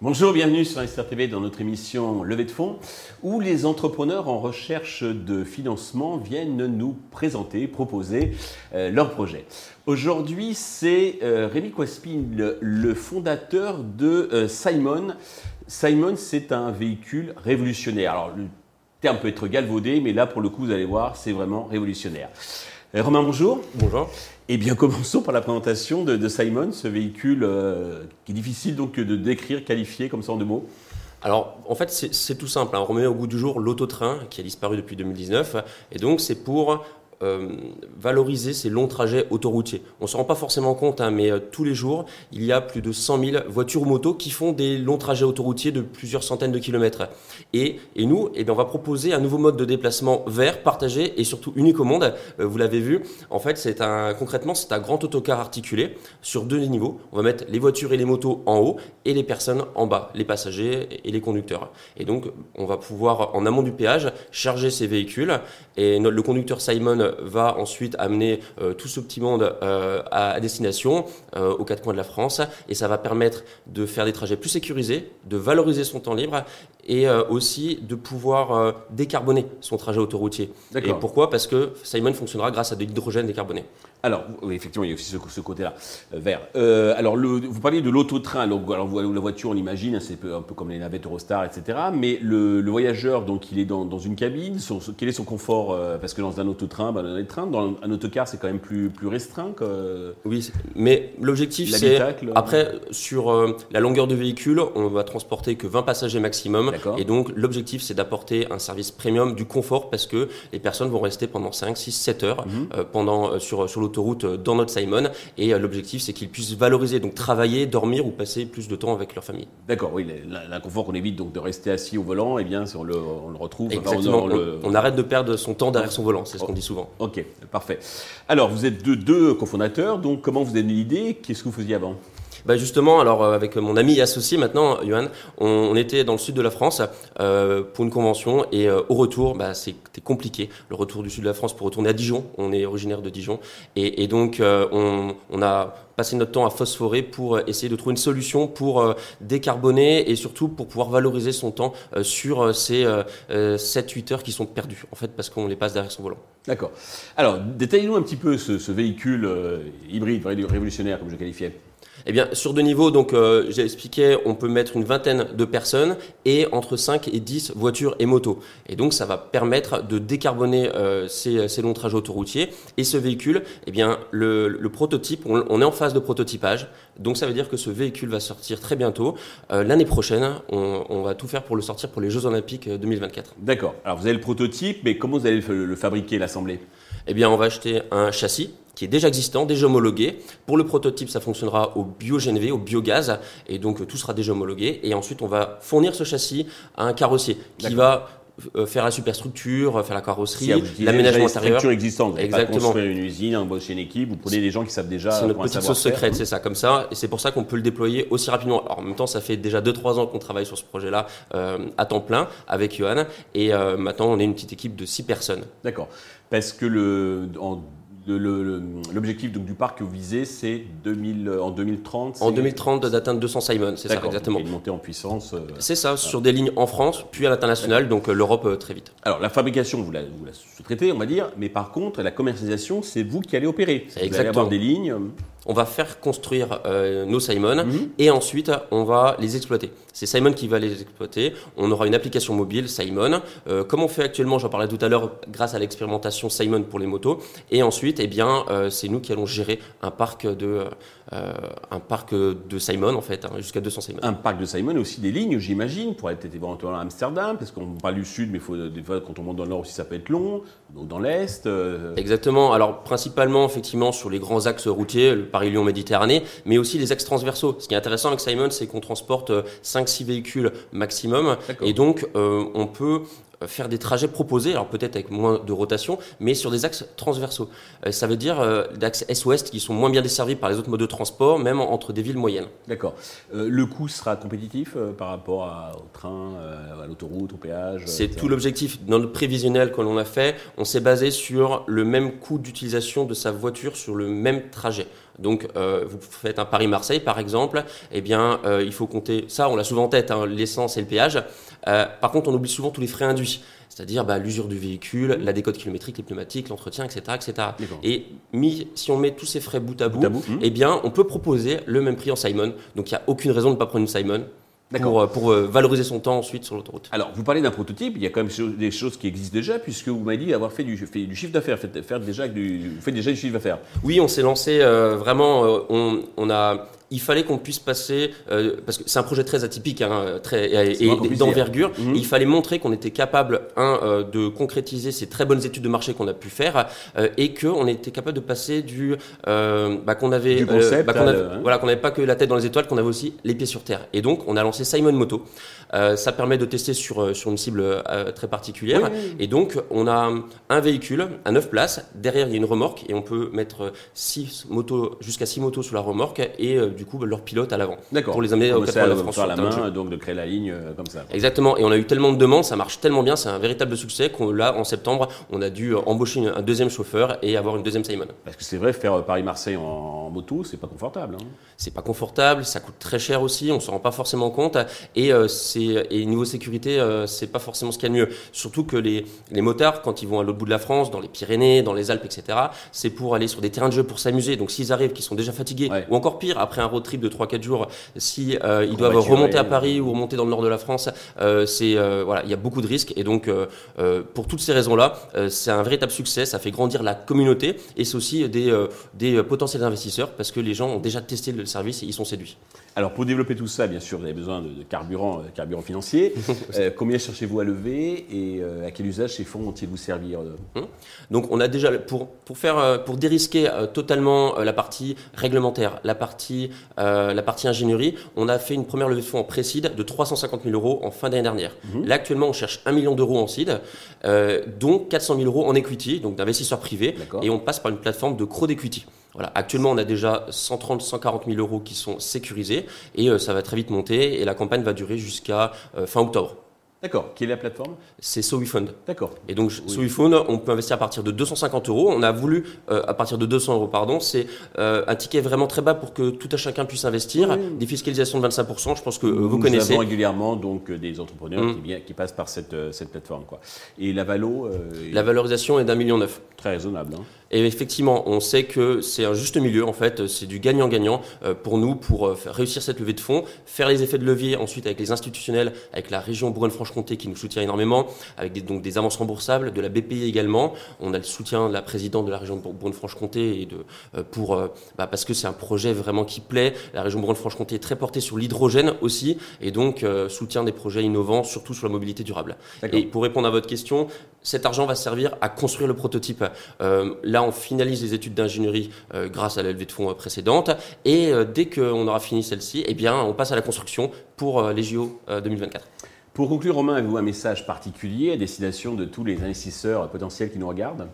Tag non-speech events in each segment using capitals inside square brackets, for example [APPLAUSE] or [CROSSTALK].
Bonjour, bienvenue sur Investir TV dans notre émission Levée de fonds, où les entrepreneurs en recherche de financement viennent nous présenter, proposer euh, leurs projets. Aujourd'hui, c'est euh, Rémi Quaspin, le, fondateur de euh, Simon. Simon, c'est un véhicule révolutionnaire. Terme peut être galvaudé, mais là, pour le coup, vous allez voir, c'est vraiment révolutionnaire. Romain, bonjour. Bonjour. Eh bien, [LAUGHS] commençons par la présentation de, Simon, ce véhicule euh, qui est difficile donc de décrire, qualifier comme ça en deux mots. Alors, en fait, c'est tout simple. Hein. On remet au goût du jour l'autotrain qui a disparu depuis 2019. Et donc, c'est pour euh, valoriser ces longs trajets autoroutiers. On ne se rend pas forcément compte, hein, mais euh, tous les jours, il y a plus de 100 000 voitures motos qui font des longs trajets autoroutiers de plusieurs centaines de kilomètres. Et, nous, eh on va proposer un nouveau mode de déplacement vert, partagé et surtout unique au monde. Euh, vous l'avez vu, en fait, concrètement, c'est un grand autocar articulé sur deux niveaux. On va mettre les voitures et les motos en haut et les personnes en bas, les passagers et les conducteurs. Et donc, on va pouvoir, en amont du péage, charger ces véhicules. Et le conducteur Simon va ensuite amener euh, tout ce petit monde euh, à, destination, euh, aux quatre coins de la France, et ça va permettre de faire des trajets plus sécurisés, de valoriser son temps libre et aussi de pouvoir décarboner son trajet autoroutier. Et pourquoi? Parce que Simon fonctionnera grâce à de l'hydrogène décarboné. Alors, effectivement, il y a aussi ce, côté-là, vert. alors, le, vous parliez de l'autotrain. Alors, la voiture, on l'imagine, hein, c'est un peu comme les navettes Eurostar, etc. Mais le, voyageur, donc, il est dans, une cabine. quel est son confort Parce que dans un autotrain, bah, dans les trains. Dans un autocar, c'est quand même plus, plus restreint que. Oui, mais l'objectif, c'est. Après, sur euh, la longueur de véhicule, on va transporter que 20 passagers maximum. Et donc, l'objectif, c'est d'apporter un service premium, du confort, parce que les personnes vont rester pendant 5, 6, 7 heures mhm. euh, pendant, euh, sur, sur l'autoroute dans notre Simon. Et l'objectif, c'est qu'ils puissent valoriser, donc travailler, dormir ou passer plus de temps avec leur famille. D'accord, oui, l'inconfort qu'on évite donc de rester assis au volant, et eh bien, on le, on le retrouve. Exactement, on, arrête de perdre son temps derrière son volant, c'est ce qu'on dit souvent. Ok, parfait. Alors, vous êtes deux, deux cofondateurs, donc comment vous avez eu l'idée Qu'est-ce que vous faisiez avant? Bah justement, alors euh, avec mon ami associé maintenant, Johan, on, était dans le sud de la France euh, pour une convention et euh, au retour, bah, c'était compliqué. Le retour du sud de la France pour retourner à Dijon. On est originaire de Dijon et, donc on, on, a passé notre temps à phosphorer pour essayer de trouver une solution pour décarboner et surtout pour pouvoir valoriser son temps sur ces 7-8 heures qui sont perdues en fait parce qu'on les passe derrière son volant. D'accord. Alors détaillez-nous un petit peu ce, ce véhicule hybride révolutionnaire comme je le qualifiais. Eh bien, sur deux niveaux, donc euh, j'ai expliqué, on peut mettre une vingtaine de personnes et entre 5 et 10 voitures et motos. Et donc, ça va permettre de décarboner euh, ces, ces, longs trajets autoroutiers. Et ce véhicule, eh bien, le, le prototype, on, est en phase de prototypage. Donc, ça veut dire que ce véhicule va sortir très bientôt. Euh, L'année prochaine, on, on, va tout faire pour le sortir pour les Jeux Olympiques 2024. Euh, D'accord. Alors, vous avez le prototype, mais comment vous allez le fabriquer, l'assembler Eh bien, on va acheter un châssis qui est déjà existant, déjà homologué. Pour le prototype, ça fonctionnera au biogénévé, au biogaz, et donc tout sera déjà homologué. Et ensuite, on va fournir ce châssis à un carrossier qui va euh, faire la superstructure, faire la carrosserie, l'aménagement intérieur. structure existante. Vous Exactement. Pas construire une usine, embaucher une équipe, vous prenez des gens qui savent déjà. C'est notre petite sauce secrète, c'est ça, comme ça. Et c'est pour ça qu'on peut le déployer aussi rapidement. Alors, en même temps, ça fait déjà 2-3 ans qu'on travaille sur ce projet-là euh, à temps plein avec Johan. Et euh, maintenant, on est une petite équipe de 6 personnes. D'accord. Parce que le, en L'objectif du parc que vous visez, c'est 2000, en 2030 En 2030, d'atteindre 200 Simon, c'est ça, exactement. une montée en puissance. Euh, c'est ça, sur des lignes en France, puis à l'international, donc euh, l'Europe euh, très vite. Alors, la fabrication, vous la, vous la sous-traitez, on va dire, mais par contre, la commercialisation, c'est vous qui allez opérer. Vous allez avoir des lignes on va faire construire euh, nos Simon mhm. et ensuite on va les exploiter. C'est Simon qui va les exploiter. On aura une application mobile Simon, euh, comme on fait actuellement, j'en parlais tout à l'heure, grâce à l'expérimentation Simon pour les motos. Et ensuite, eh bien, euh, c'est nous qui allons gérer un parc de un parc de Simon en fait, hein, jusqu'à 200 Simon. Un parc de Simon et aussi des lignes, j'imagine, pour être éventuellement à Amsterdam, parce qu'on parle du sud, mais faut, des fois quand on monte dans le nord aussi ça peut être long, donc dans l'est. Exactement. Alors principalement effectivement sur les grands axes routiers Paris-Lyon-Méditerranée, mais aussi les axes transversaux. Ce qui est intéressant avec Simon, c'est qu'on transporte 5-6 euh, véhicules maximum, et donc euh, on peut faire des trajets proposés, alors peut-être avec moins de rotation, mais sur des axes transversaux. ça veut dire d'axes est-ouest qui sont moins bien desservis par les autres modes de transport, même entre des villes moyennes. D'accord. le coût sera compétitif par rapport au train, à l'autoroute, au péage C'est tout l'objectif. Dans le prévisionnel que l'on a fait, on s'est basé sur le même coût d'utilisation de sa voiture sur le même trajet. Donc, euh, vous faites un Paris-Marseille, par exemple, eh bien, euh, il faut compter, ça, on l'a souvent en tête, hein, l'essence et le péage. Euh, par contre, on oublie souvent tous les frais induits, c'est-à-dire bah, l'usure du véhicule, la décote kilométrique, les pneumatiques, l'entretien, etc., etc. Et mis, si on met tous ces frais bout à bout, hum. eh bien, on peut proposer le même prix en Simon. Donc, il n'y a aucune raison de ne pas prendre une Simon pour, euh, pour euh, valoriser son temps ensuite sur l'autoroute. Alors, vous parlez d'un prototype, il y a quand même des choses qui existent déjà, puisque vous m'avez dit avoir fait du, fait du chiffre d'affaires, faire déjà du, faites déjà du chiffre d'affaires. Oui, on s'est lancé euh, vraiment, on, on, a il fallait qu'on puisse passer, euh, parce que c'est un projet très atypique hein, très, et, d'envergure, mhm. il fallait montrer qu'on était capable, un, euh, de concrétiser ces très bonnes études de marché qu'on a pu faire, euh, et qu'on était capable de passer du, bah, qu'on avait, bah, hein. voilà, qu'on n'avait pas que la tête dans les étoiles, qu'on avait aussi les pieds sur terre. Et donc, on a lancé Simon Moto. ça permet de tester sur, sur une cible très particulière. Et donc, on a un véhicule à 9 places. Derrière, il y a une remorque et on peut mettre six motos, jusqu'à 6 motos sur la remorque et du coup leur pilote à l'avant. D'accord. Pour les amener au de la France. Faire la main, donc de créer la ligne euh, comme ça. Exactement. Et on a eu tellement de demandes, ça marche tellement bien, c'est un véritable succès qu'on là, en septembre, on a dû embaucher un deuxième chauffeur et avoir une deuxième Simon. Parce que c'est vrai, faire euh, Paris-Marseille en, moto, c'est pas confortable. Hein. C'est pas confortable, ça coûte très cher aussi, on s'en rend pas forcément compte. Et, euh, c'est, et niveau sécurité, euh, c'est pas forcément ce qu'il y a de mieux. Surtout que les, les motards, quand ils vont à l'autre bout de la France, dans les Pyrénées, dans les Alpes, etc., c'est pour aller sur des terrains de jeu pour s'amuser. Donc s'ils arrivent, qu'ils sont déjà fatigués, ou encore pire, après un road trip de 3-4 jours, si euh, ils doivent remonter à Paris ou remonter dans le nord de la France, euh, c'est euh, voilà, il y a beaucoup de risques et donc pour toutes ces raisons-là, c'est un véritable succès. Ça fait grandir la communauté et c'est aussi des des potentiels investisseurs parce que les gens ont déjà testé le service et ils sont séduits. Alors pour développer tout ça, bien sûr, vous avez besoin de, carburant, carburant financier. [LAUGHS] combien cherchez-vous à lever et à quel usage ces fonds vont-ils vous servir hum. Donc on a déjà pour pour faire pour dérisquer totalement la partie réglementaire, la partie la partie ingénierie, on a fait une première levée de fonds en pré-seed de 350 000 euros en fin d'année dernière. Mhm. Là, actuellement, on cherche 1 million d'euros en seed, euh, dont 400 000 euros en equity, donc d'investisseurs privés, et on passe par une plateforme de crowd equity. Voilà. Actuellement, on a déjà 130, 140 000 euros qui sont sécurisés, et euh, ça va très vite monter, et la campagne va durer jusqu'à euh, fin octobre. D'accord. Quelle est la plateforme? C'est SoWeFund. D'accord. Et donc, oui. on peut investir à partir de 250 euros. On a voulu, euh, à partir de 200 euros, pardon, c'est euh, un ticket vraiment très bas pour que tout à chacun puisse investir. Des fiscalisations de 25%, je pense que euh, vous connaissez. Nous avons régulièrement donc, des entrepreneurs mm. qui, qui, passent par cette, cette plateforme. Quoi. Et la valo La valorisation est d'un million neuf. Très raisonnable. Hein. Et effectivement, on sait que c'est un juste milieu, en fait, c'est du gagnant-gagnant euh, pour nous, pour euh, réussir cette levée de fonds, faire les effets de levier ensuite avec les institutionnels, avec la région Bourgogne-Franche-Comté qui nous soutient énormément, avec des, donc des avances remboursables, de la BPI également. On a le soutien de la présidente de la région Bourgogne-Franche-Comté et de, euh, pour, bah, parce que c'est un projet vraiment qui plaît. La région Bourgogne-Franche-Comté est très portée sur l'hydrogène aussi, et donc soutien des projets innovants, surtout sur la mobilité durable. Et pour répondre à votre question, cet argent va servir à construire le prototype. là, on finalise les études d'ingénierie euh, grâce à la levée de fonds euh, précédente. Et euh, dès qu'on aura fini celle-ci, eh bien, on passe à la construction pour les JO 2024. Pour conclure, Romain, avez-vous un message particulier à destination de tous les investisseurs potentiels qui nous regardent?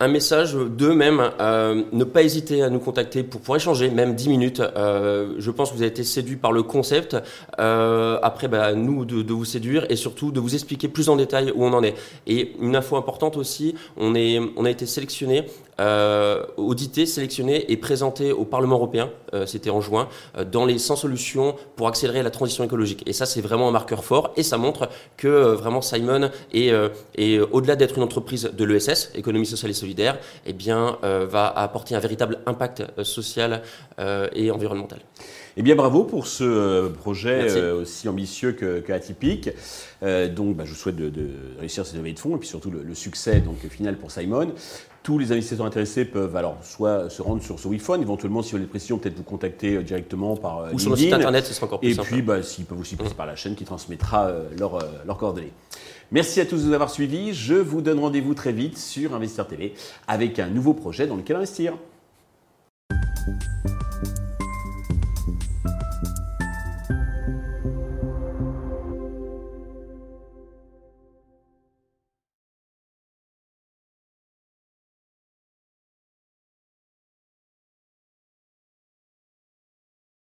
Un message d'eux-mêmes, euh, ne pas hésiter à nous contacter pour, pour échanger, même 10 minutes. Euh, je pense que vous avez été séduit par le concept. Euh, après, bah, nous, de, de, vous séduire et surtout de vous expliquer plus en détail où on en est. Et une info importante aussi, on, est, on a été sélectionné, euh, audité, sélectionné et présenté au Parlement européen, euh, c'était en juin, euh, dans les 100 solutions pour accélérer la transition écologique. Et ça, c'est vraiment un marqueur fort et ça montre que vraiment Simon est, est au-delà d'être une entreprise de l'ESS, économie sociale et solidaire, eh bien, va apporter un véritable impact social et environnemental. Eh bien, bravo pour ce projet aussi ambitieux que, atypique. donc, bah, je vous souhaite de, réussir cette levée de fonds et puis surtout le, succès donc, final pour Simon. Tous les investisseurs intéressés peuvent alors soit se rendre sur ce WeFund, éventuellement, si vous avez des précisions, peut-être vous contacter directement par Ou sur le site internet, ce sera encore plus Et puis, bah, s'ils peuvent aussi passer par la chaîne qui transmettra leurs coordonnées. Merci à tous de nous avoir suivis. Je vous donne rendez-vous très vite sur Investisseur TV avec un nouveau projet dans lequel investir.